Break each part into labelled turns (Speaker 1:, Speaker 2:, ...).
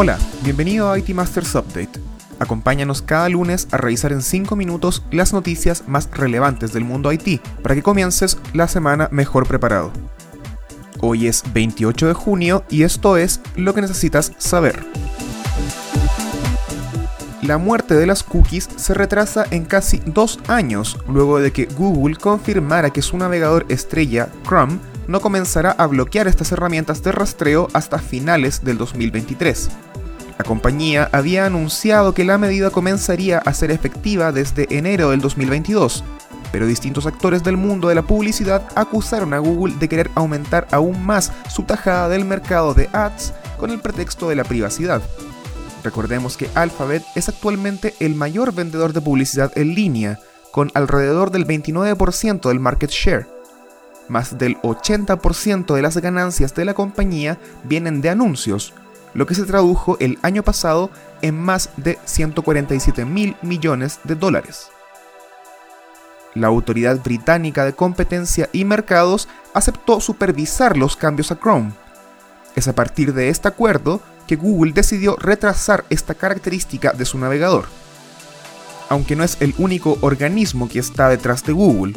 Speaker 1: Hola, bienvenido a IT Masters Update. Acompáñanos cada lunes a revisar en 5 minutos las noticias más relevantes del mundo IT para que comiences la semana mejor preparado. Hoy es 28 de junio y esto es lo que necesitas saber. La muerte de las cookies se retrasa en casi dos años luego de que Google confirmara que su navegador estrella Chrome no comenzará a bloquear estas herramientas de rastreo hasta finales del 2023. La compañía había anunciado que la medida comenzaría a ser efectiva desde enero del 2022, pero distintos actores del mundo de la publicidad acusaron a Google de querer aumentar aún más su tajada del mercado de ads con el pretexto de la privacidad. Recordemos que Alphabet es actualmente el mayor vendedor de publicidad en línea, con alrededor del 29% del market share. Más del 80% de las ganancias de la compañía vienen de anuncios, lo que se tradujo el año pasado en más de 147 mil millones de dólares. La Autoridad Británica de Competencia y Mercados aceptó supervisar los cambios a Chrome. Es a partir de este acuerdo que Google decidió retrasar esta característica de su navegador. Aunque no es el único organismo que está detrás de Google,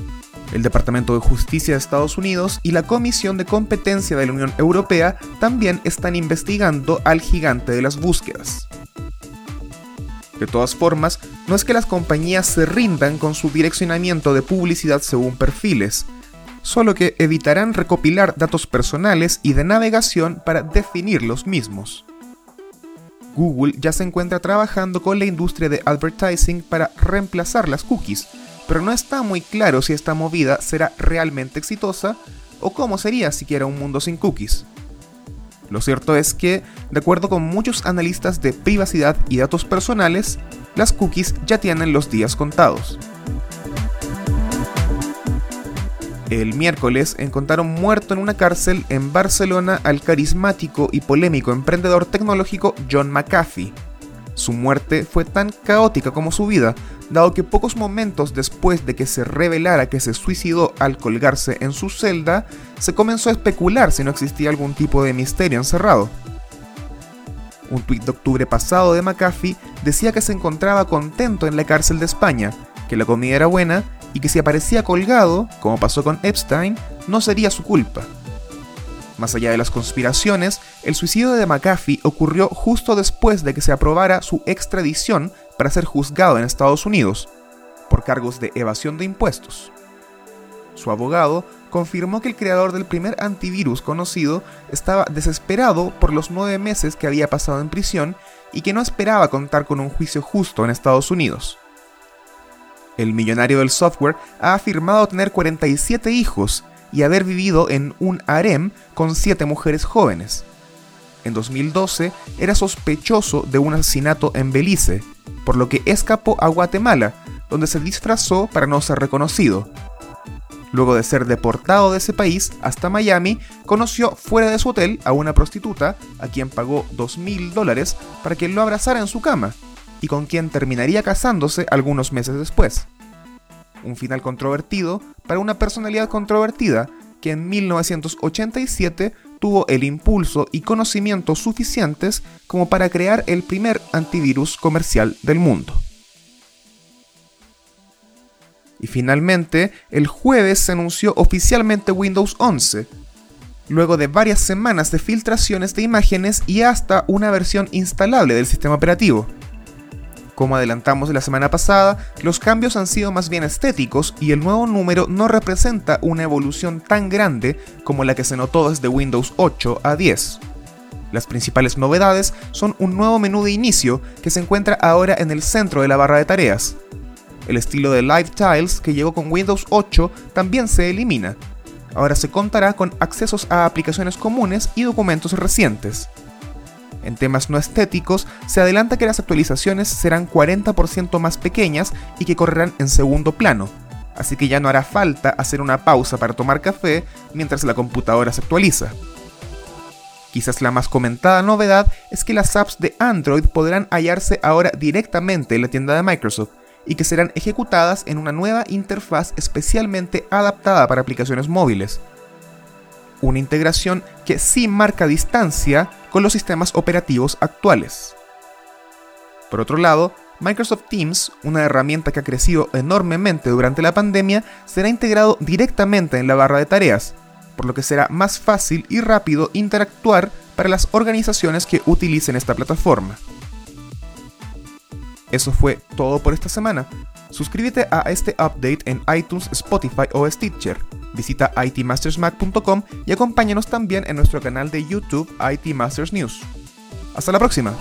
Speaker 1: el Departamento de Justicia de Estados Unidos y la Comisión de Competencia de la Unión Europea también están investigando al gigante de las búsquedas. De todas formas, no es que las compañías se rindan con su direccionamiento de publicidad según perfiles, solo que evitarán recopilar datos personales y de navegación para definir los mismos. Google ya se encuentra trabajando con la industria de advertising para reemplazar las cookies, pero no está muy claro si esta movida será realmente exitosa o cómo sería siquiera un mundo sin cookies. Lo cierto es que, de acuerdo con muchos analistas de privacidad y datos personales, las cookies ya tienen los días contados. El miércoles encontraron muerto en una cárcel en Barcelona al carismático y polémico emprendedor tecnológico John McAfee. Su muerte fue tan caótica como su vida, dado que pocos momentos después de que se revelara que se suicidó al colgarse en su celda, se comenzó a especular si no existía algún tipo de misterio encerrado. Un tuit de octubre pasado de McAfee decía que se encontraba contento en la cárcel de España, que la comida era buena y que si aparecía colgado, como pasó con Epstein, no sería su culpa. Más allá de las conspiraciones, el suicidio de McAfee ocurrió justo después de que se aprobara su extradición para ser juzgado en Estados Unidos, por cargos de evasión de impuestos. Su abogado confirmó que el creador del primer antivirus conocido estaba desesperado por los nueve meses que había pasado en prisión y que no esperaba contar con un juicio justo en Estados Unidos. El millonario del software ha afirmado tener 47 hijos y haber vivido en un harem con siete mujeres jóvenes. En 2012 era sospechoso de un asesinato en Belice, por lo que escapó a Guatemala, donde se disfrazó para no ser reconocido. Luego de ser deportado de ese país hasta Miami, conoció fuera de su hotel a una prostituta a quien pagó 2.000 dólares para que lo abrazara en su cama, y con quien terminaría casándose algunos meses después un final controvertido para una personalidad controvertida que en 1987 tuvo el impulso y conocimientos suficientes como para crear el primer antivirus comercial del mundo. Y finalmente, el jueves se anunció oficialmente Windows 11, luego de varias semanas de filtraciones de imágenes y hasta una versión instalable del sistema operativo. Como adelantamos la semana pasada, los cambios han sido más bien estéticos y el nuevo número no representa una evolución tan grande como la que se notó desde Windows 8 a 10. Las principales novedades son un nuevo menú de inicio que se encuentra ahora en el centro de la barra de tareas. El estilo de Live Tiles que llegó con Windows 8 también se elimina. Ahora se contará con accesos a aplicaciones comunes y documentos recientes. En temas no estéticos, se adelanta que las actualizaciones serán 40% más pequeñas y que correrán en segundo plano, así que ya no hará falta hacer una pausa para tomar café mientras la computadora se actualiza. Quizás la más comentada novedad es que las apps de Android podrán hallarse ahora directamente en la tienda de Microsoft y que serán ejecutadas en una nueva interfaz especialmente adaptada para aplicaciones móviles. una integración que sí marca distancia con los sistemas operativos actuales. Por otro lado, Microsoft Teams, una herramienta que ha crecido enormemente durante la pandemia, será integrado directamente en la barra de tareas, por lo que será más fácil y rápido interactuar para las organizaciones que utilicen esta plataforma. Eso fue todo por esta semana. Suscríbete a este update en iTunes, Spotify o Stitcher. Visita itmastersmac.com y acompáñanos también en nuestro canal de YouTube IT Masters News. Hasta la próxima.